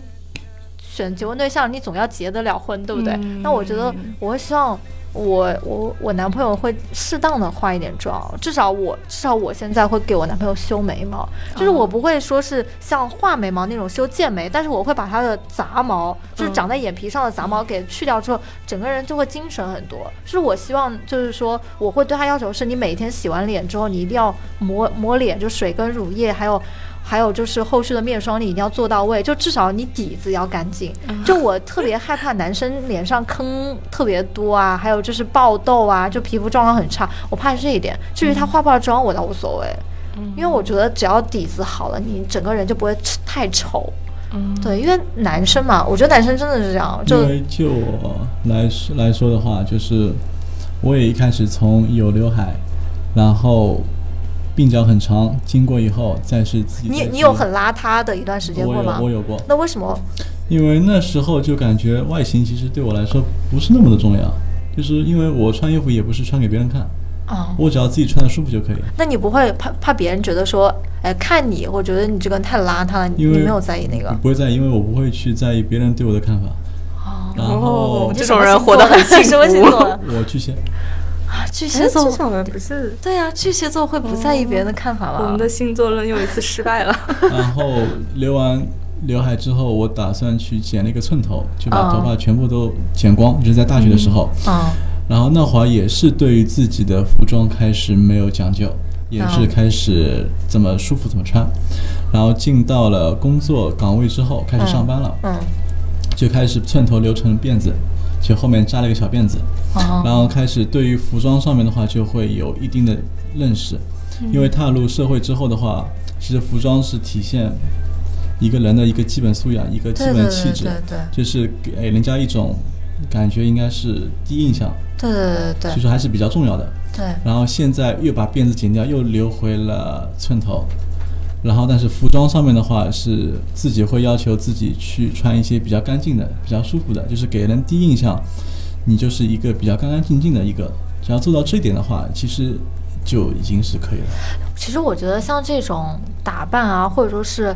选结婚对象，你总要结得了婚，对不对？嗯那我觉得我会希望我我我男朋友会适当的化一点妆，至少我至少我现在会给我男朋友修眉毛，就是我不会说是像画眉毛那种修剑眉，但是我会把他的杂毛，就是长在眼皮上的杂毛给去掉之后，整个人就会精神很多。就是我希望就是说，我会对他要求是你每天洗完脸之后，你一定要抹抹脸，就水跟乳液还有。还有就是后续的面霜，你一定要做到位，就至少你底子要干净。就我特别害怕男生脸上坑特别多啊，还有就是爆痘啊，就皮肤状况很差，我怕是这一点。至于他化不化妆，我倒无所谓，因为我觉得只要底子好了，你整个人就不会太丑。嗯，对，因为男生嘛，我觉得男生真的是这样，就因为就我来说来说的话，就是我也一开始从有刘海，然后鬓角很长，经过以后再是自己你你有很邋遢的一段时间过吗我？有过，那为什么？因为那时候就感觉外形其实对我来说不是那么的重要，就是因为我穿衣服也不是穿给别人看，哦，我只要自己穿的舒服就可以。那你不会怕怕别人觉得说，哎，看你，或者觉得你这个人太邋遢了，你没有在意那个我？不会在意，因为我不会去在意别人对我的看法。然后这种人活得很幸什么星座我巨蟹，啊，巨蟹座。人不是对啊，巨蟹座会不在意别人的看法吗？我们的星座论又一次失败了。(laughs) 然后留完刘海之后，我打算去剪了一个寸头，就把哦头发全部都剪光，就是在大学的时候。嗯然后那会儿也是对于自己的服装开始没有讲究，也是哦开始怎么舒服怎么穿。然后进到了工作岗位之后，开始上班了，嗯就开始寸头留成辫子，就后面扎了一个小辫子。哦。然后开始对于服装上面的话，就会有一定的认识，因为踏入社会之后的话，其实服装是体现一个人的一个基本素养，一个基对对对本气质。对，对就是给人家一种感觉，应该是第一印象，对对对对。所以说还是比较重要的。对。然后现在又把辫子剪掉，又留回了寸头。然后，但是服装上面的话，是自己会要求自己去穿一些比较干净的、比较舒服的，就是给人第一印象，你就是一个比较干干净净的一个。只要做到这一点的话，其实就已经是可以了。其实我觉得像这种打扮啊，或者说是，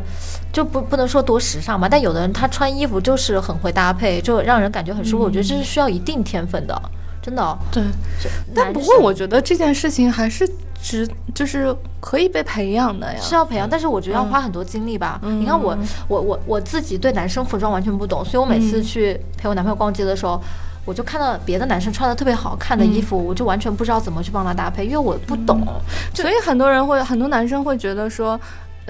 就不不能说多时尚吧，但有的人他穿衣服就是很会搭配，就让人感觉很舒服。我觉得这是需要一定天分的，真的。对，但不过我觉得这件事情还是值，就是可以被培养的呀。是要培养，但是我觉得要花很多精力吧。嗯你看我，我我我自己对男生服装完全不懂，所以我每次嗯去陪我男朋友逛街的时候，我就看到别的男生穿的特别好看的衣服，我就完全不知道怎么去帮他搭配，因为我不懂。所以很多人会，很多男生会觉得说，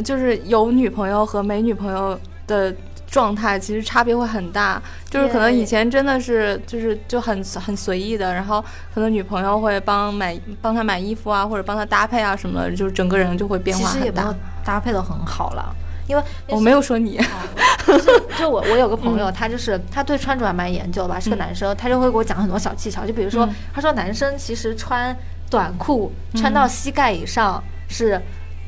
就是有女朋友和没女朋友的状态其实差别会很大。就是可能以前真的是就是就很很随意的，然后可能女朋友会帮买帮他买衣服啊，或者帮他搭配啊什么的，就是整个人就会变化很大。实也没有。搭配的很好了，因为我没有说你，就 (laughs) 就我我有个朋嗯。友，他就是他对穿着还蛮研究的吧，是个男生，他就会给我讲很多小技巧，就比如说嗯。他说男生其实穿短裤穿到膝盖以上是。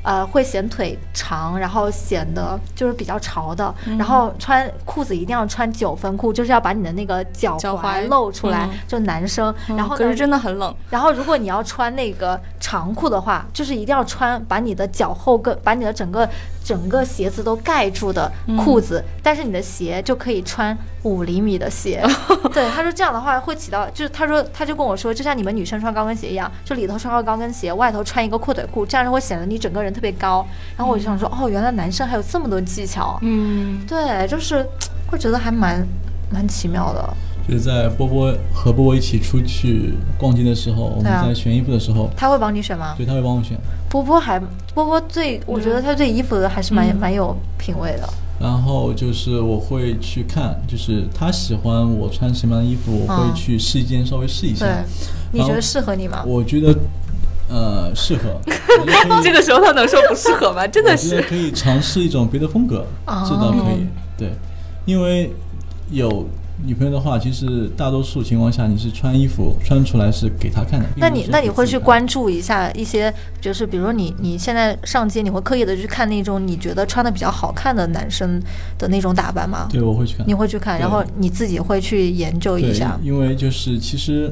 呃，会显腿长，然后显得就是比较潮的。嗯然后穿裤子一定要穿九分裤，就是要把你的那个脚脚踝踝露出来，嗯就男生。然后可是真的很冷。然后，如果你要穿那个长裤的话，就是一定要穿把你的脚后跟、把你的整个整个鞋子都盖住的裤子，但是你的鞋就可以穿五厘米的鞋。(laughs) 对，他说这样的话会起到，就是他说他就跟我说，就像你们女生穿高跟鞋一样，就里头穿个高跟鞋，外头穿一个阔腿裤，这样就会显得你整个人特别高。然后我就想说，哦，原来男生还有这么多技巧。嗯，对，就是会觉得还蛮蛮奇妙的。就是在波波和波波一起出去逛街的时候，我们在选衣服的时候，他会帮你选吗？对，他会帮我选。波波还波波最，我觉得他对衣服还是蛮蛮有品味的。然后就是我会去看，就是他喜欢我穿什么样的衣服，我会去试衣间稍微试一下。对，你觉得适合你吗？我觉得，呃，适合。(laughs) 这个时候他能说不适合吗？真的是可以尝试一种别的风格，这倒可以。对，因为有。女朋友的话，其实大多数情况下，你是穿衣服穿出来是给她看的。那你那你会去关注一下一些，就是比如说你你现在上街，你会刻意的去看那种你觉得穿的比较好看的男生的那种打扮吗？对，我会去看。你会去看，然后你自己会去研究一下。因为就是其实。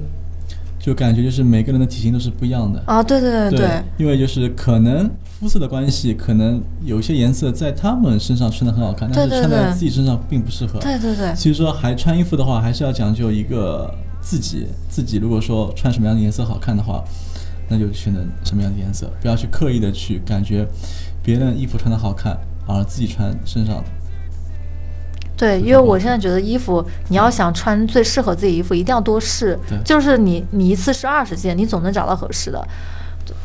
就感觉就是每个人的体型都是不一样的啊，对对对对，因为就是可能肤色的关系，可能有些颜色在他们身上穿的很好看，但是穿在自己身上并不适合。对对对，所以说还穿衣服的话，还是要讲究一个自己自己，如果说穿什么样的颜色好看的话，那就选择什么样的颜色，不要去刻意的去感觉别人衣服穿的好看，而自己穿身上。对，因为我现在觉得衣服，你要想穿最适合自己衣服，一定要多试。就是你你一次试二十件，你总能找到合适的。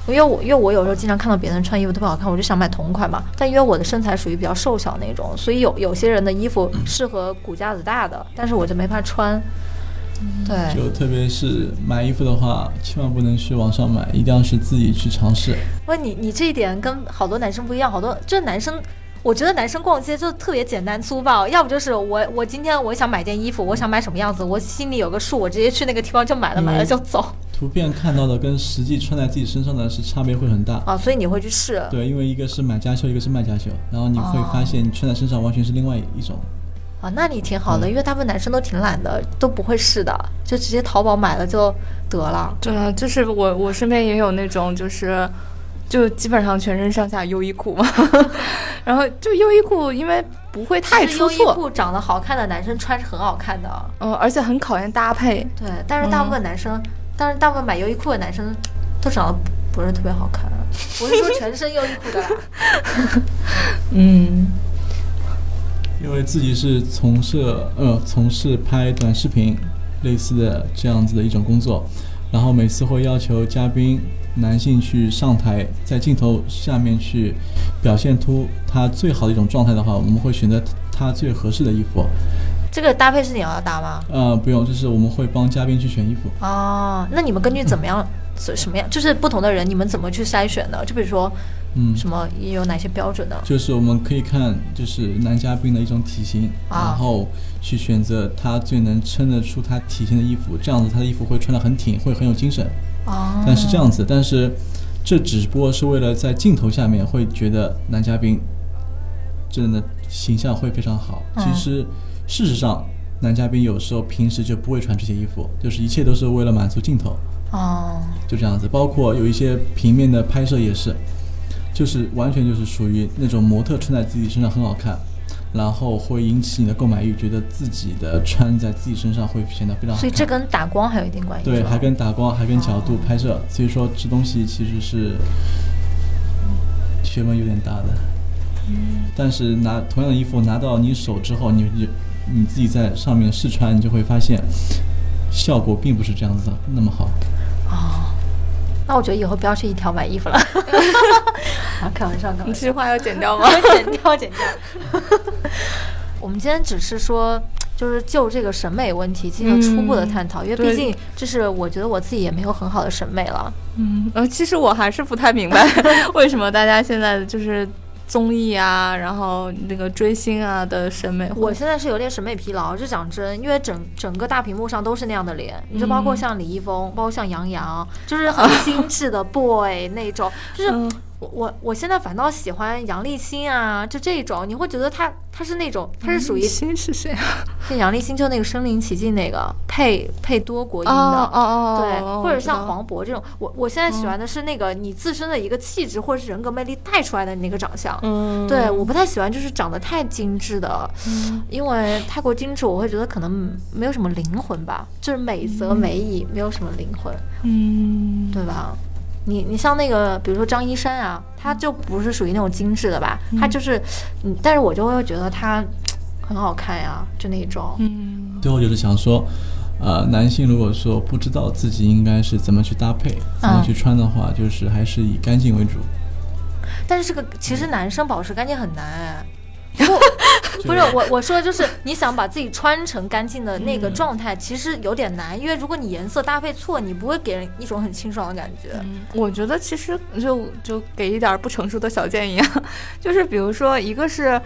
因为我因为我有时候经常看到别人穿衣服特别好看，我就想买同款嘛。但因为我的身材属于比较瘦小那种，所以有有些人的衣服适合骨架子大的，但是我就没法穿。对，就特别是买衣服的话，千万不能去网上买，一定要是自己去尝试。不，你你这一点跟好多男生不一样，好多就是男生。我觉得男生逛街就特别简单粗暴，要不就是我我今天我想买件衣服，我想买什么样子，我心里有个数，我直接去那个地方就买了，买了就走。图片看到的跟实际穿在自己身上的是差别会很大啊，所以你会去试。对，因为一个是买家秀，一个是卖家秀，然后你会发现你穿在身上完全是另外一种。啊，那你挺好的，因为大部分男生都挺懒的，都不会试的，就直接淘宝买了就得了。对啊，就是我我身边也有那种就是。就基本上全身上下优衣库嘛，(laughs) 然后就优衣库，因为不会太出错。优衣库长得好看的男生穿是很好看的，嗯，而且很考验搭配。对，但是大部分男生，但是大部分买优衣库的男生都长得不是特别好看。(laughs) 我是说全身优衣库的。(laughs) 嗯，因为自己是从事呃从事拍短视频类似的这样子的一种工作，然后每次会要求嘉宾。男性去上台，在镜头下面去表现出他最好的一种状态的话，我们会选择他最合适的衣服。这个搭配是你要搭吗？呃，不用，就是我们会帮嘉宾去选衣服。哦，那你们根据怎么样，什么样，就是不同的人，你们怎么去筛选的？就比如说，嗯，什么有哪些标准呢？就是我们可以看，就是男嘉宾的一种体型，然后去选择他最能撑得出他体型的衣服，这样子他的衣服会穿得很挺，会很有精神。但是这样子，但是这只不过是为了在镜头下面会觉得男嘉宾真的形象会非常好。其实事实上，男嘉宾有时候平时就不会穿这些衣服，就是一切都是为了满足镜头。哦，就这样子，包括有一些平面的拍摄也是，就是完全就是属于那种模特穿在自己身上很好看。然后会引起你的购买欲，觉得自己的穿在自己身上会显得非常好。所以这跟打光还有一定关系。对，还跟打光，还跟角度拍摄。所以说这东西其实是学问有点大的。嗯。但是拿同样的衣服拿到你手之后，你你你自己在上面试穿，你就会发现效果并不是这样子的那么好。哦。那我觉得以后不要去一条买衣服了。(laughs) 啊，开玩笑，开玩笑。你这句话要剪掉吗？(laughs) 剪掉，剪掉。(laughs) 我们今天只是说，就是就这个审美问题进行初步的探讨，因为毕竟这是我觉得我自己也没有很好的审美了。嗯，呃，其实我还是不太明白为什么大家现在就是。综艺啊，然后那个追星啊的审美，我现在是有点审美疲劳，就讲真，因为整整个大屏幕上都是那样的脸，你就包括像李易峰，包括像杨洋，就是很 (laughs) 精致的 boy 那种，就是。我我我现在反倒喜欢杨立新啊，就这种，你会觉得他他是那种，他是属于新是谁啊？就杨立新，就那个身临其境那个配配多国音的，哦哦对，或者像黄渤这种，我我现在喜欢的是那个你自身的一个气质或者是人格魅力带出来的那个长相。嗯，对，我不太喜欢就是长得太精致的，因为太过精致，我会觉得可能没有什么灵魂吧，就是美则美矣，没有什么灵魂，嗯，对吧？你你像那个，比如说张一山啊，他就不是属于那种精致的吧？他就是，嗯，但是我就会觉得他很好看呀，就那种。嗯，最后就是想说，呃，男性如果说不知道自己应该是怎么去搭配、怎么去穿的话，就是还是以干净为主。但是这个其实男生保持干净很难哎。(laughs) 不，是我我说的就是你想把自己穿成干净的那个状态，其实有点难，因为如果你颜色搭配错，你不会给人一种很清爽的感觉。我觉得其实就就给一点不成熟的小建议啊，(laughs) 就是比如说一个是。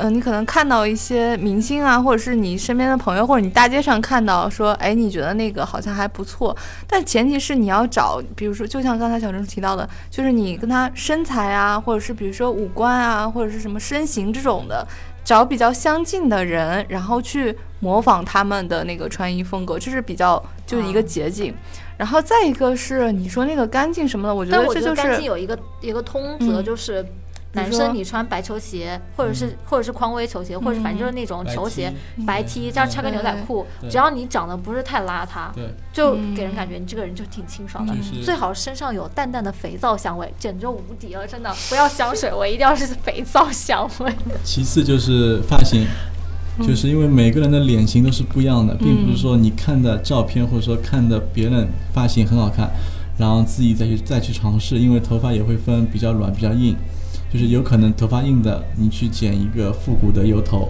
嗯，你可能看到一些明星啊，或者是你身边的朋友，或者你大街上看到说，哎，你觉得那个好像还不错，但前提是你要找，比如说，就像刚才小郑提到的，就是你跟他身材啊，或者是比如说五官啊，或者是什么身形这种的，找比较相近的人，然后去模仿他们的那个穿衣风格，这是比较就是一个捷径。然后再一个是你说那个干净什么的，我觉得这就是干净有一个一个通则就是。男生你穿白球鞋，或者是或者是匡威球鞋，或者是反正就是那种球鞋，白 T 这样穿个牛仔裤，只要你长得不是太邋遢，就给人感觉你这个人就挺清爽的。最好身上有淡淡的肥皂香味，简直无敌了，真的不要香水我，一定要是肥皂香味。其次就是发型，就是因为每个人的脸型都是不一样的，并不是说你看的照片或者说看的别人发型很好看，然后自己再去再去尝试，因为头发也会分比较软比较硬。就是有可能头发硬的，你去剪一个复古的油头，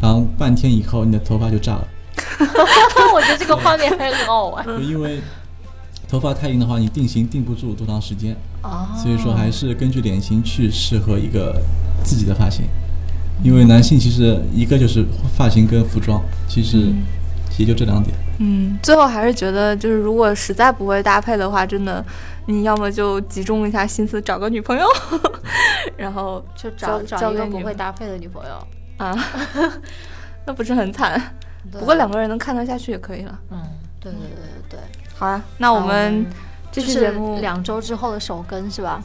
然后半天以后你的头发就炸了。(laughs) 我觉得这个画面很好玩。因为头发太硬的话，你定型定不住多长时间。哦。所以说还是根据脸型去适合一个自己的发型。因为男性其实一个就是发型跟服装，其实也就这两点。嗯，最后还是觉得就是如果实在不会搭配的话，真的。你要么就集中一下心思找个女朋友，(laughs) 然后就找找一个不会搭配的女朋友啊，(laughs) 那不是很惨？不过两个人能看得下去也可以了。嗯，对对对对对。好啊，那我们这期节目两周之后的首更是吧？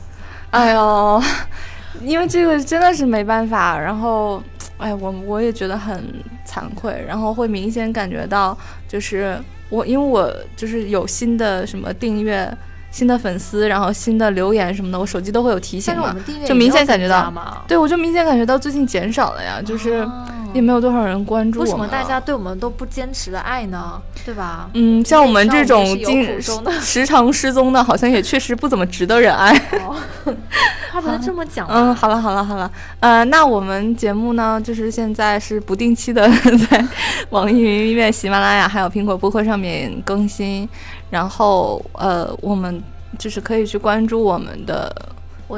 哎呦，(laughs) 因为这个真的是没办法。然后，哎，我我也觉得很惭愧，然后会明显感觉到，就是我因为我就是有新的什么订阅。新的粉丝，然后新的留言什么的，我手机都会有提醒嘛，就明显感觉到，对我就明显感觉到最近减少了呀，就是也没有多少人关注。为什么大家对我们都不坚持的爱呢？对吧？嗯，像我们这种经时常失踪的，好像也确实不怎么值得人爱。(laughs) 话不能这么讲。嗯，好了好了好了，呃，那我们节目呢，就是现在是不定期的 (laughs) 在网易云音乐、喜马拉雅还有苹果播客上面更新。然后，呃，我们就是可以去关注我们的，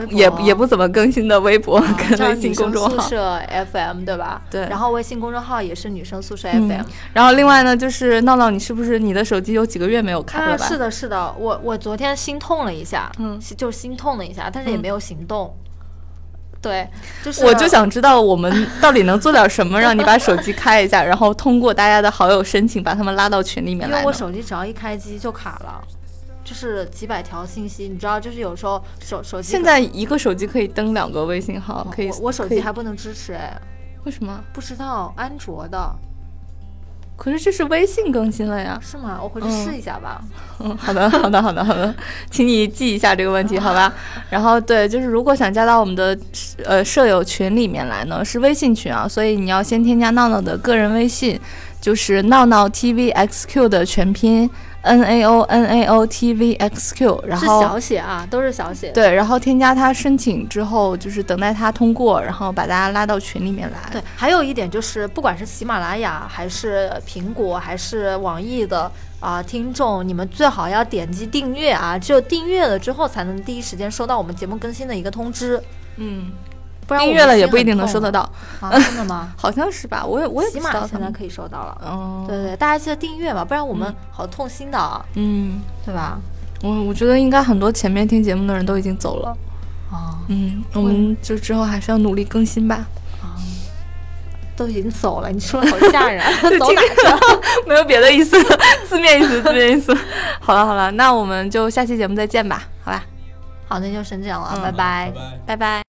也也不怎么更新的微博跟微信公众号。宿舍 FM 对吧？对。然后微信公众号也是女生宿舍 FM。然后另外呢，就是闹闹，你是不是你的手机有几个月没有开了吧？是的，是的，我我昨天心痛了一下，嗯，就是心痛了一下，但是也没有行动。对，就是我就想知道我们到底能做点什么，让你把手机开一下，(laughs) 然后通过大家的好友申请把他们拉到群里面来。因为我手机只要一开机就卡了，就是几百条信息，你知道，就是有时候手手机现在一个手机可以登两个微信号，可以。我手机还不能支持哎，为什么？不知道，安卓的。可是这是微信更新了呀？是吗？我回去试一下吧。嗯，好的，好的，好的，好的，(laughs) 请你记一下这个问题，好吧？(laughs) 然后对，就是如果想加到我们的呃舍友群里面来呢，是微信群啊，所以你要先添加闹闹的个人微信，就是闹闹 tvxq 的全拼。N A O N A O T V X Q，然后是小写啊，都是小写。对，然后添加他申请之后，就是等待他通过，然后把大家拉到群里面来。对，还有一点就是，不管是喜马拉雅还是苹果还是网易的啊听众，你们最好要点击订阅啊，只有订阅了之后，才能第一时间收到我们节目更新的一个通知。嗯。订阅了也不一定能收得到，真的吗？(laughs) 好像是吧，我也我也起码现在可以收到了。嗯，对对，大家记得订阅吧，不然我们好痛心的啊。嗯，对吧？我我觉得应该很多前面听节目的人都已经走了。啊，嗯，我们就之后还是要努力更新吧。啊，都已经走了，你说的好吓人，(laughs) 走哪去了？(laughs) 没有别的意思，字面意思，字面意思。好了好了，那我们就下期节目再见吧，好吧？好，那就先这样了，拜拜，拜拜。